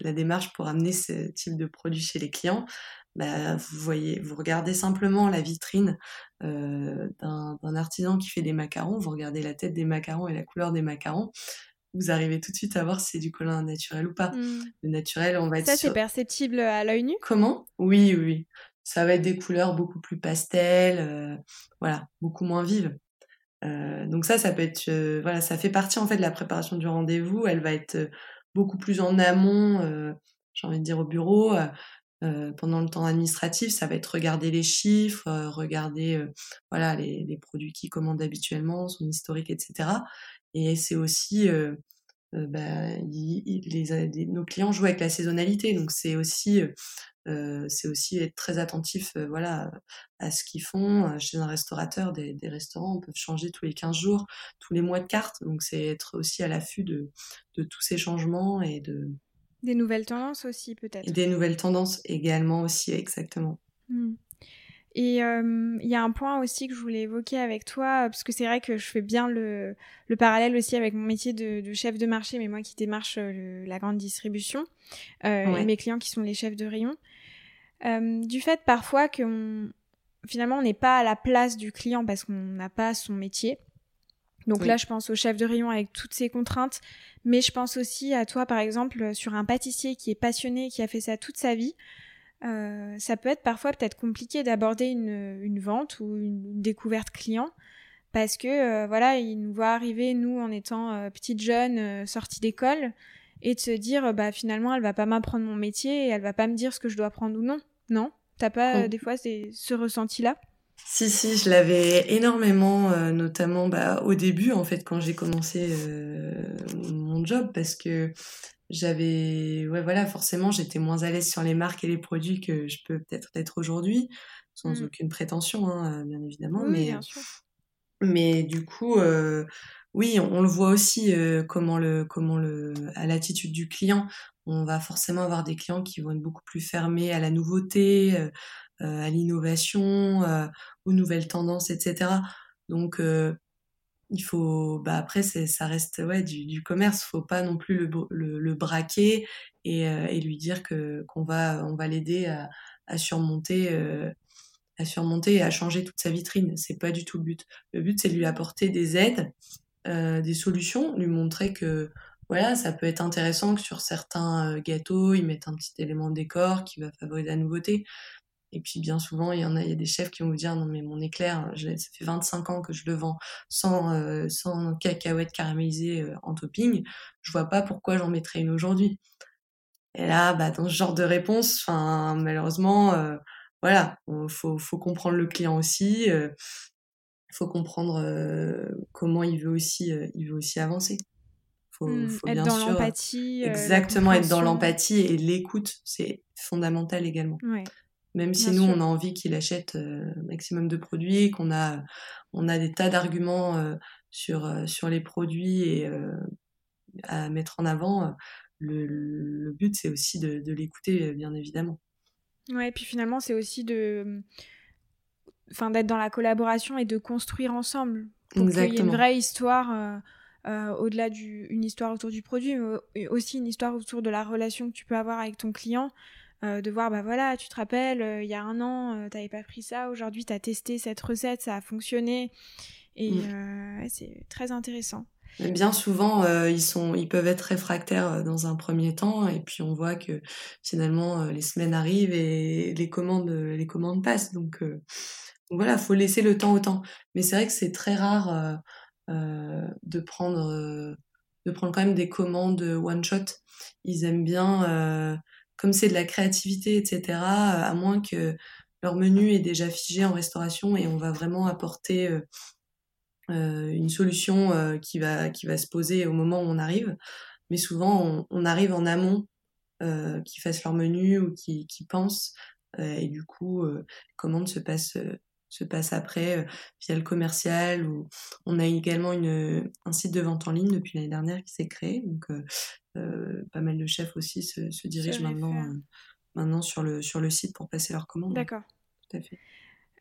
la démarche pour amener ce type de produit chez les clients bah, vous voyez vous regardez simplement la vitrine euh, d'un artisan qui fait des macarons vous regardez la tête des macarons et la couleur des macarons vous arrivez tout de suite à voir si c'est du collant naturel ou pas. Hmm. Le naturel, on va être Ça, c'est perceptible à l'œil nu? Comment? Oui, oui. Ça va être des couleurs beaucoup plus pastel, euh, voilà, beaucoup moins vives. Euh, donc ça, ça peut être, euh, voilà, ça fait partie en fait de la préparation du rendez-vous. Elle va être beaucoup plus en amont, j'ai envie de dire au bureau. pendant le temps administratif, ça va être regarder les chiffres, regarder voilà les, produits qui commandent habituellement, son historique, etc. Et c'est aussi, bah, nos clients jouent avec la saisonnalité, donc c'est aussi, c'est aussi être très attentif, voilà, à ce qu'ils font. Chez un restaurateur, des, des, restaurants peuvent changer tous les 15 jours, tous les mois de carte, donc c'est être aussi à l'affût de, de tous ces changements et de des nouvelles tendances aussi peut-être. Des nouvelles tendances également aussi, exactement. Mmh. Et il y a un point aussi que je voulais évoquer avec toi, parce que c'est vrai que je fais bien le, le parallèle aussi avec mon métier de, de, chef de marché, mais moi qui démarche la grande distribution, euh, et mes clients qui sont les chefs de rayon. Euh, du fait parfois que finalement on n'est pas à la place du client parce qu'on n'a pas son métier. Donc là, je pense au chef de rayon avec toutes ses contraintes, mais je pense aussi à toi, par exemple, sur un pâtissier qui est passionné, qui a fait ça toute sa vie. Euh, ça peut être parfois peut-être compliqué d'aborder une, une, vente ou une, découverte client parce que euh, voilà, il nous voit arriver nous en étant euh, petite jeune sortie d'école et de se dire bah finalement elle va pas m'apprendre mon métier et elle va pas me dire ce que je dois prendre ou non. Non, t'as pas des fois ce ressenti là si, si, je l'avais énormément, notamment bah, au début, en fait, quand j'ai commencé mon job, parce que j'avais ouais voilà forcément j'étais moins à l'aise sur les marques et les produits que je peux peut-être être aujourd'hui sans mmh. aucune prétention hein, bien évidemment mais mais du coup euh, oui on, le voit aussi euh, comment le à l'attitude du client. On va forcément avoir des clients qui vont être beaucoup plus fermés à la nouveauté euh, à l'innovation aux nouvelles tendances etc donc il faut bah après ça reste ouais du, du commerce. Faut pas non plus le, braquer et, euh, lui dire qu'on va l'aider à, surmonter euh, à et à changer toute sa vitrine. C'est pas du tout le but. Le but c'est de lui apporter des aides euh, des solutions lui montrer que voilà ça peut être intéressant que sur certains euh, gâteaux ils mettent un petit élément de décor qui va favoriser la nouveauté et puis bien souvent, il y en a, des chefs qui vont vous dire non mais mon éclair, ça fait 25 ans que je le vends sans euh, sans cacahuètes caramélisées en topping, je vois pas pourquoi j'en mettrais une aujourd'hui. Et là, bah dans ce genre de réponse, malheureusement, voilà, faut comprendre le client aussi, faut comprendre comment il veut aussi il veut aussi avancer. Faut, mmh, faut être dans l'empathie. Exactement, être dans l'empathie et l'écoute, c'est fondamental également. Ouais. Même si nous, on a envie qu'il achète euh, maximum de produits, qu'on a, on a des tas d'arguments euh, sur, euh, sur les produits et à mettre en avant, le, le but, c'est aussi de, de l'écouter, bien évidemment. Ouais, et puis finalement, c'est aussi de, enfin, d'être dans la collaboration et de construire ensemble pour qu'il y ait une vraie histoire. au-delà d'une histoire autour du produit, mais aussi une histoire autour de la relation que tu peux avoir avec ton client. Euh, de voir, bah voilà, tu te rappelles, euh, il y a un an, tu euh, t'avais pas pris ça, aujourd'hui t'as testé cette recette, ça a fonctionné. Et mm. c'est très intéressant. Bien souvent, ils sont, ils peuvent être réfractaires dans un premier temps, et puis on voit que finalement les semaines arrivent et les commandes, les commandes passent. Donc, donc voilà, faut laisser le temps au temps. Mais c'est vrai que c'est très rare de prendre, de prendre quand même des commandes one shot. Ils aiment bien comme c'est de la créativité, etc., à moins que leur menu est déjà figé en restauration et on va vraiment apporter une solution qui va qui va se poser au moment où on arrive. Mais souvent, on, arrive en amont, qui fassent leur menu ou qui, qui pensent et du coup, commande se passe se passe après euh, via le commercial. Ou... On a également une, un site de vente en ligne depuis l'année dernière qui s'est créé. Donc, euh, euh, pas mal de chefs aussi se, se dirigent maintenant, maintenant sur, le, sur le site pour passer leurs commandes. D'accord. Tout à fait.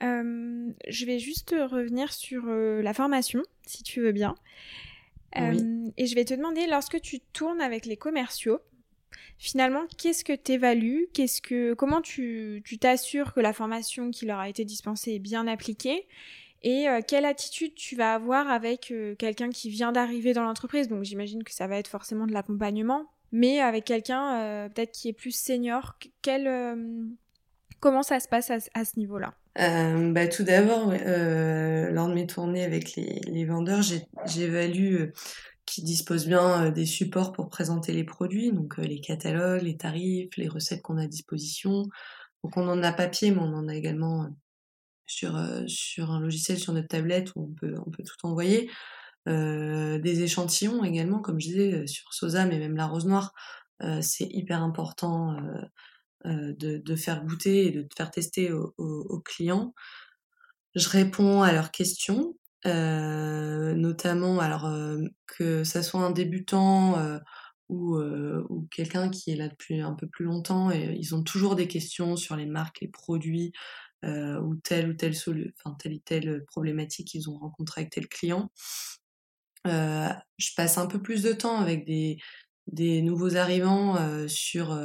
je vais juste revenir sur la formation, si tu veux bien. Et je vais te demander, lorsque tu tournes avec les commerciaux, finalement, qu'est-ce que tu évalues qu'est-ce que, Comment tu t'assures que la formation qui leur a été dispensée est bien appliquée? Et euh, quelle attitude tu vas avoir avec euh, quelqu'un qui vient d'arriver dans l'entreprise? Donc j'imagine que ça va être forcément de l'accompagnement, mais avec quelqu'un euh, peut-être qui est plus senior, quel, comment ça se passe à, ce niveau-là? Bah, tout d'abord, lors de mes tournées avec les, les vendeurs, j'évalue qui dispose bien euh, des supports pour présenter les produits, donc euh, les catalogues, les tarifs, les recettes qu'on a à disposition. Donc on en a papier, mais on en a également euh, sur sur un logiciel sur notre tablette où on peut on peut tout envoyer. Euh, des échantillons également, comme je disais sur Sosa, mais même la rose noire, euh, c'est hyper important euh, de, de, faire goûter et de faire tester aux, aux clients. Je réponds à leurs questions, notamment alors euh, que ça soit un débutant euh, ou, ou quelqu'un qui est là depuis un peu plus longtemps et ils ont toujours des questions sur les marques, les produits ou telle ou telle enfin telle ou telle problématique qu'ils ont rencontré avec tel client. je passe un peu plus de temps avec des, des nouveaux arrivants sur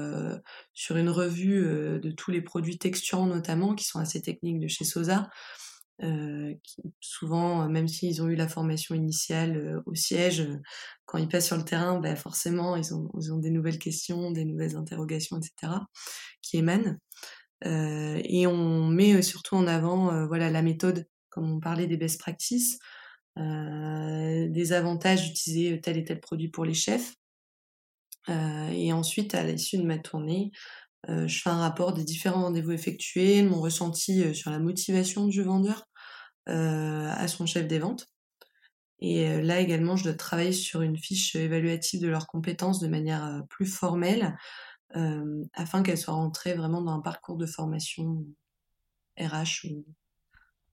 sur une revue de tous les produits texturants notamment qui sont assez techniques de chez Sosa euh, souvent, euh, même s'ils ont eu la formation initiale euh, au siège, quand ils passent sur le terrain, bah forcément, ils ont, des nouvelles questions, des nouvelles interrogations, etc., qui émanent. et on met surtout en avant voilà, la méthode, comme on parlait des best practices, des avantages d'utiliser tel et tel produit pour les chefs. et ensuite, à l'issue de ma tournée, je fais un rapport des différents rendez-vous effectués, mon ressenti sur la motivation du vendeur, à son chef des ventes. Et euh, là également, je dois travailler sur une fiche évaluative de leurs compétences de manière euh, plus formelle, afin qu'elles soient rentrées vraiment dans un parcours de formation RH un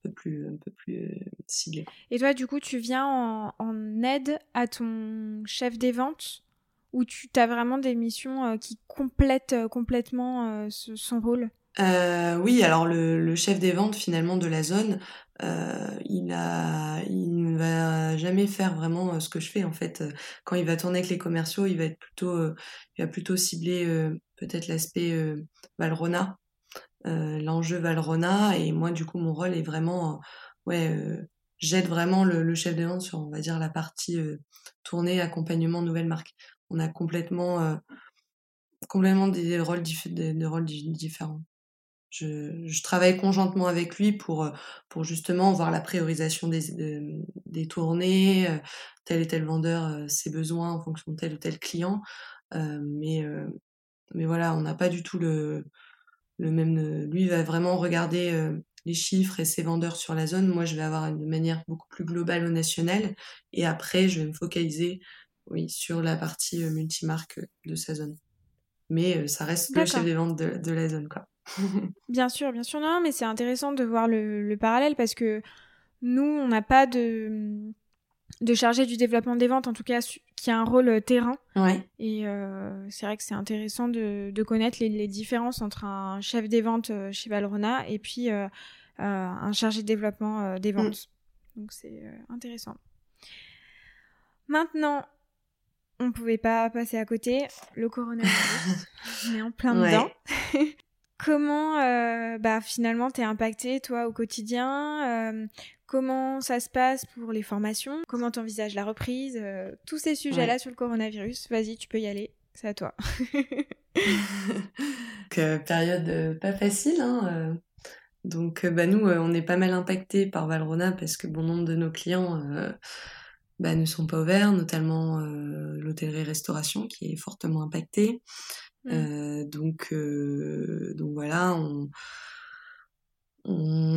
peu plus, un peu plus ciblé. Et toi, du coup, tu viens en, aide à ton chef des ventes ou tu as vraiment des missions qui complètent complètement son rôle? Euh, oui, alors le, le, chef des ventes finalement de la zone, euh, il a, il ne va jamais faire vraiment euh, ce que je fais en fait. Quand il va tourner avec les commerciaux, il va être plutôt, euh, il va plutôt cibler euh, peut-être l'aspect Valrona, l'enjeu Valrona, et moi du coup mon rôle est vraiment, ouais, j'aide vraiment le, le, chef des ventes sur, on va dire la partie tournée accompagnement nouvelle marque. On a complètement complètement des rôles, des rôles différents. Je, je, travaille conjointement avec lui pour, euh, pour justement voir la priorisation des, des tournées, euh, tel et tel vendeur, euh, ses besoins en fonction de tel ou tel client. mais, mais voilà, on n'a pas du tout le, le même. Lui va vraiment regarder les chiffres et ses vendeurs sur la zone. Moi, je vais avoir une manière beaucoup plus globale au national. Et après, je vais me focaliser oui, sur la partie multimarque de sa zone. Mais ça reste le chef des ventes de, de la zone, quoi [laughs] bien sûr, bien sûr. Non, mais c'est intéressant de voir le, parallèle parce que nous, on n'a pas de, de chargé du développement des ventes, en tout cas, qui a un rôle euh, terrain. Ouais. Et euh, c'est vrai que c'est intéressant de, de connaître les, différences entre un chef des ventes euh, chez Valrona et puis un chargé de développement des mm. ventes. Donc c'est intéressant. Maintenant, on pouvait pas passer à côté. Le coronavirus, [laughs] on est en plein dedans. [laughs] Comment euh, bah, finalement t'es impacté toi au quotidien euh, Comment ça se passe pour les formations Comment t'envisages la reprise euh, Tous ces sujets-là sur le coronavirus, vas-y, tu peux y aller, c'est à toi. [laughs] période pas facile. Hein, donc bah, nous, on est pas mal impacté par Valrona parce que bon nombre de nos clients bah, ne sont pas ouverts, notamment l'hôtellerie-restauration qui est fortement impactée. Mmh. Euh, donc, euh, donc voilà, on,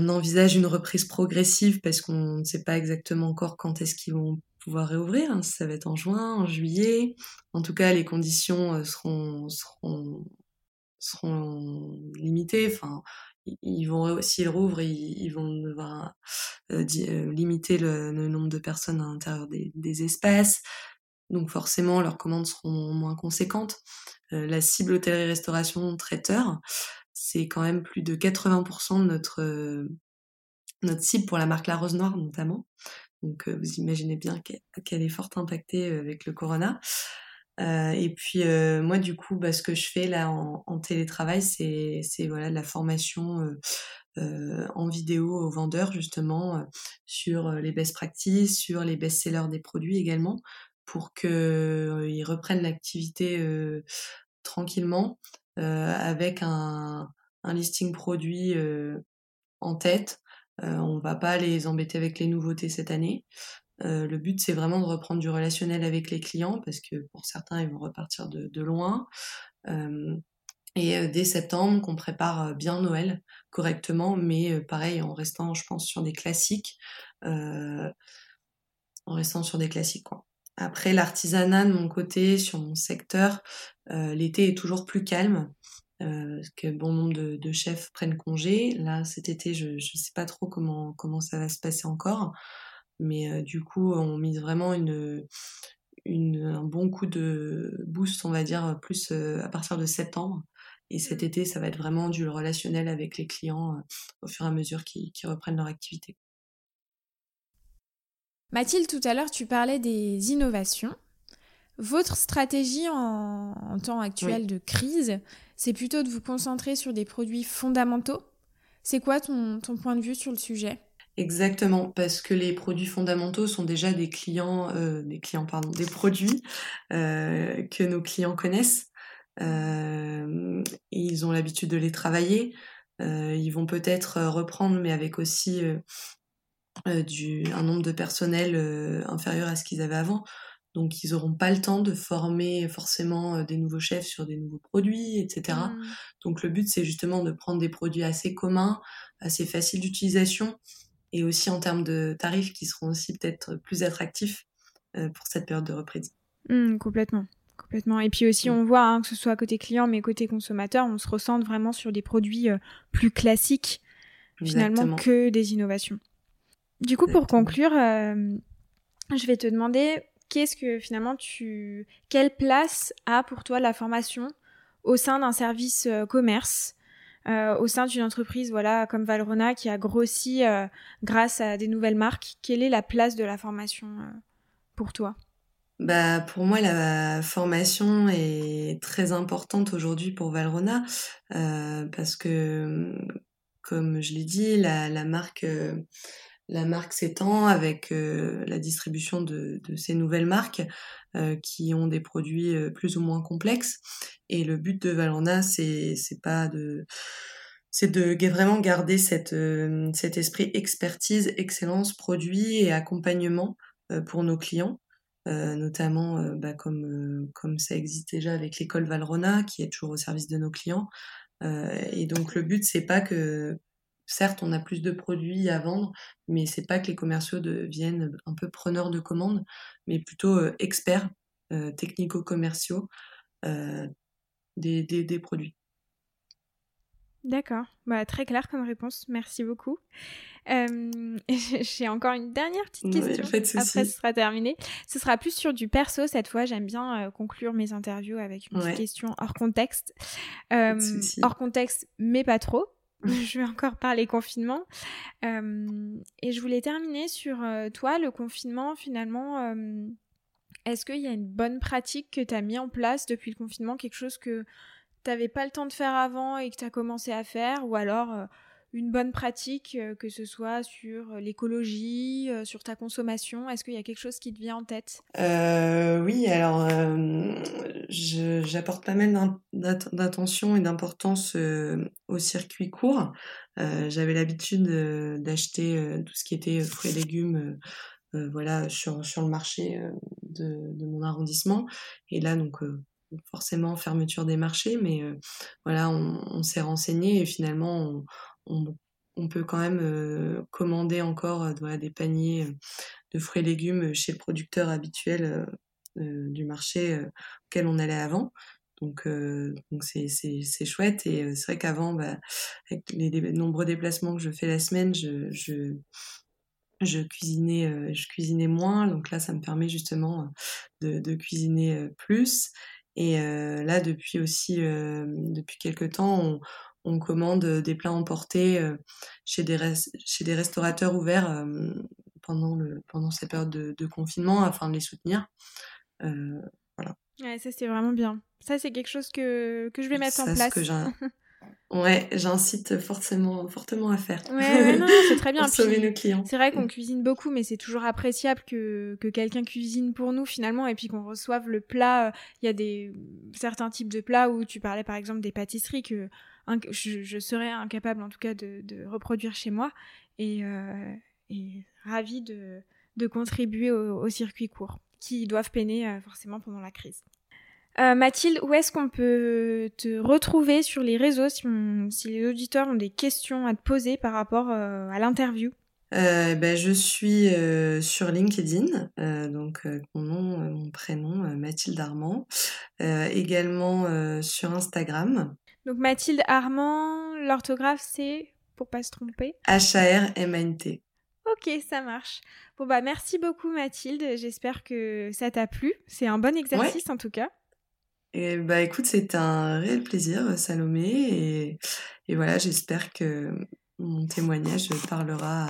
envisage une reprise progressive parce qu'on ne sait pas exactement encore quand est-ce qu'ils vont pouvoir réouvrir. Ça va être en juin, en juillet. En tout cas, les conditions euh, seront, seront, seront limitées. Enfin, ils vont, s'ils rouvrent, ils, vont devoir limiter le, nombre de personnes à l'intérieur des, espaces. Donc forcément, leurs commandes seront moins conséquentes. La cible hôtellerie-restauration traiteur, c'est quand même plus de 80% de notre, notre cible pour la marque La Rose Noire notamment. Donc vous imaginez bien qu'elle est fort impactée avec le corona. Euh, et puis moi du coup, bah, ce que je fais là en, télétravail, c'est voilà de la formation euh, en vidéo aux vendeurs justement sur les best practices, sur les best-sellers des produits également, pour qu'ils reprennent l'activité tranquillement avec un, listing produit en tête euh, on va pas les embêter avec les nouveautés cette année. Euh, le but, c'est vraiment de reprendre du relationnel avec les clients parce que pour certains, ils vont repartir de, loin. Euh, et dès septembre, qu'on prépare bien Noël correctement, mais pareil, en restant, je pense, sur des classiques. en restant sur des classiques, quoi. Après, l'artisanat de mon côté, sur mon secteur, l'été est toujours plus calme euh, que bon nombre de, de, chefs prennent congé. Là, cet été, je ne sais pas trop comment, comment ça va se passer encore. Mais euh, du coup, on mise vraiment une, une, un bon coup de boost, on va dire, plus euh, à partir de septembre. Et cet mmh. été, ça va être vraiment du relationnel avec les clients euh, au fur et à mesure qu'ils reprennent leur activité. Mathilde, tout à l'heure, tu parlais des innovations. Votre stratégie en, en temps actuel de crise, c'est plutôt de vous concentrer sur des produits fondamentaux. C'est quoi ton, point de vue sur le sujet? Exactement, parce que les produits fondamentaux sont déjà des clients, euh, des clients pardon, des produits euh, que nos clients connaissent. Euh, ils ont l'habitude de les travailler. ils vont peut-être reprendre, mais avec aussi du, un nombre de personnel inférieur à ce qu'ils avaient avant. Donc ils n'auront pas le temps de former forcément euh, des nouveaux chefs sur des nouveaux produits, etc. Mmh. Donc le but c'est justement de prendre des produits assez communs, assez faciles d'utilisation et aussi en termes de tarifs qui seront aussi peut-être plus attractifs euh, pour cette période de reprise. Mmh, complètement. Complètement. Et puis aussi, mmh. on voit, hein, que ce soit côté client, mais côté consommateur, on se ressent vraiment sur des produits euh, plus classiques, finalement, que des innovations. Du coup, pour conclure, je vais te demander qu'est-ce que finalement tu. Quelle place a pour toi la formation au sein d'un service euh, commerce euh, au sein d'une entreprise voilà comme Valrona qui a grossi euh, grâce à des nouvelles marques, quelle est la place de la formation pour toi? Bah, pour moi, la formation est très importante aujourd'hui pour Valrona parce que, comme je l'ai dit, la, la marque la marque s'étend avec euh, la distribution de, ces nouvelles marques euh, qui ont des produits euh, plus ou moins complexes. Et le but de Valrhona, c'est pas de c'est de vraiment garder cet esprit expertise, excellence, produit et accompagnement pour nos clients. notamment bah, comme, comme ça existe déjà avec l'école Valrhona qui est toujours au service de nos clients. et donc le but c'est pas que certes, on a plus de produits à vendre, mais c'est pas que les commerciaux deviennent un peu preneurs de commandes, mais plutôt euh, experts euh, technico-commerciaux euh, des, des, produits. D'accord, bah, très clair comme réponse, merci beaucoup. [laughs] J'ai encore une dernière petite question. Après, ce sera terminé. Ce sera plus sur du perso cette fois. J'aime bien conclure mes interviews avec une petite question hors contexte. hors contexte, mais pas trop. Je vais encore parler confinement. Euh, et je voulais terminer sur euh, toi, le confinement, finalement. Euh, est-ce qu'il y a une bonne pratique que tu as mis en place depuis le confinement, quelque chose que tu n'avais pas le temps de faire avant et que tu as commencé à faire Ou alors une bonne pratique, euh, que ce soit sur euh, l'écologie, euh, sur ta consommation? Est-ce qu'il y a quelque chose qui te vient en tête? Oui, alors j'apporte pas mal d'attention et d'importance au circuit court. J'avais l'habitude d'acheter tout ce qui était fruits et légumes. voilà sur le marché de, de, mon arrondissement et là donc forcément fermeture des marchés mais voilà on, on s'est renseigné et finalement on, on peut quand même commander encore des paniers de fruits et légumes chez le producteur habituel du marché auquel on allait avant. Donc, donc c'est, c'est, chouette. Et c'est vrai qu'avant, bah, avec les, nombreux déplacements que je fais la semaine, je, je, cuisinais, je cuisinais moins. Donc là, ça me permet justement de, de cuisiner plus. Et là, depuis aussi, depuis quelques temps, on, on commande des plats emportés chez des, chez des restaurateurs ouverts pendant, le, pendant cette période de, de confinement afin de les soutenir. voilà. Ouais, ça c'est vraiment bien. Ça c'est quelque chose que, que je vais mettre en place. [laughs] Ouais, j'incite fortement, fortement à faire. Ouais, non, c'est très [laughs] bien. sauver nos clients. C'est vrai qu'on cuisine beaucoup, mais c'est toujours appréciable que, que quelqu'un cuisine pour nous finalement, et puis qu'on reçoive le plat. Il y a des certains types de plats où tu parlais par exemple des pâtisseries que je, serais incapable en tout cas de, reproduire chez moi, et, euh, ravie de, contribuer au, circuit court, qui doivent peiner euh, forcément pendant la crise. Euh, Mathilde, où est-ce qu'on peut te retrouver sur les réseaux si, les auditeurs ont des questions à te poser par rapport euh, à l'interview? Ben, je suis sur LinkedIn, donc mon nom, mon prénom, Mathilde Armand. également sur Instagram. Donc Mathilde Armand, l'orthographe c'est, pour pas se tromper H-A-R-M-A-N-T. Ok, ça marche. Bon bah merci beaucoup Mathilde, j'espère que ça t'a plu. C'est un bon exercice en tout cas. Et bah écoute, c'est un réel plaisir, Salomé, et, voilà, j'espère que mon témoignage parlera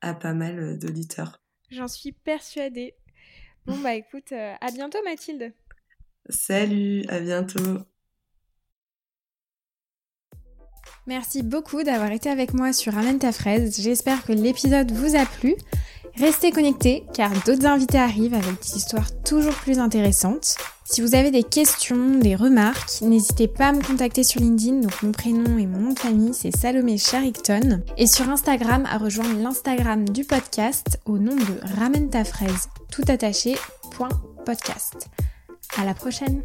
à, pas mal d'auditeurs. J'en suis persuadée. Bon bah écoute, euh, à bientôt Mathilde. Salut, à bientôt. Merci beaucoup d'avoir été avec moi sur Amène ta fraise. J'espère que l'épisode vous a plu. Restez connectés car d'autres invités arrivent avec des histoires toujours plus intéressantes. Si vous avez des questions, des remarques, n'hésitez pas à me contacter sur LinkedIn. Mon prénom et mon nom de famille c'est Salomé Charicton. Et sur Instagram à rejoindre l'Instagram du podcast au nom de Ramène ta fraise tout attaché. podcast. À la prochaine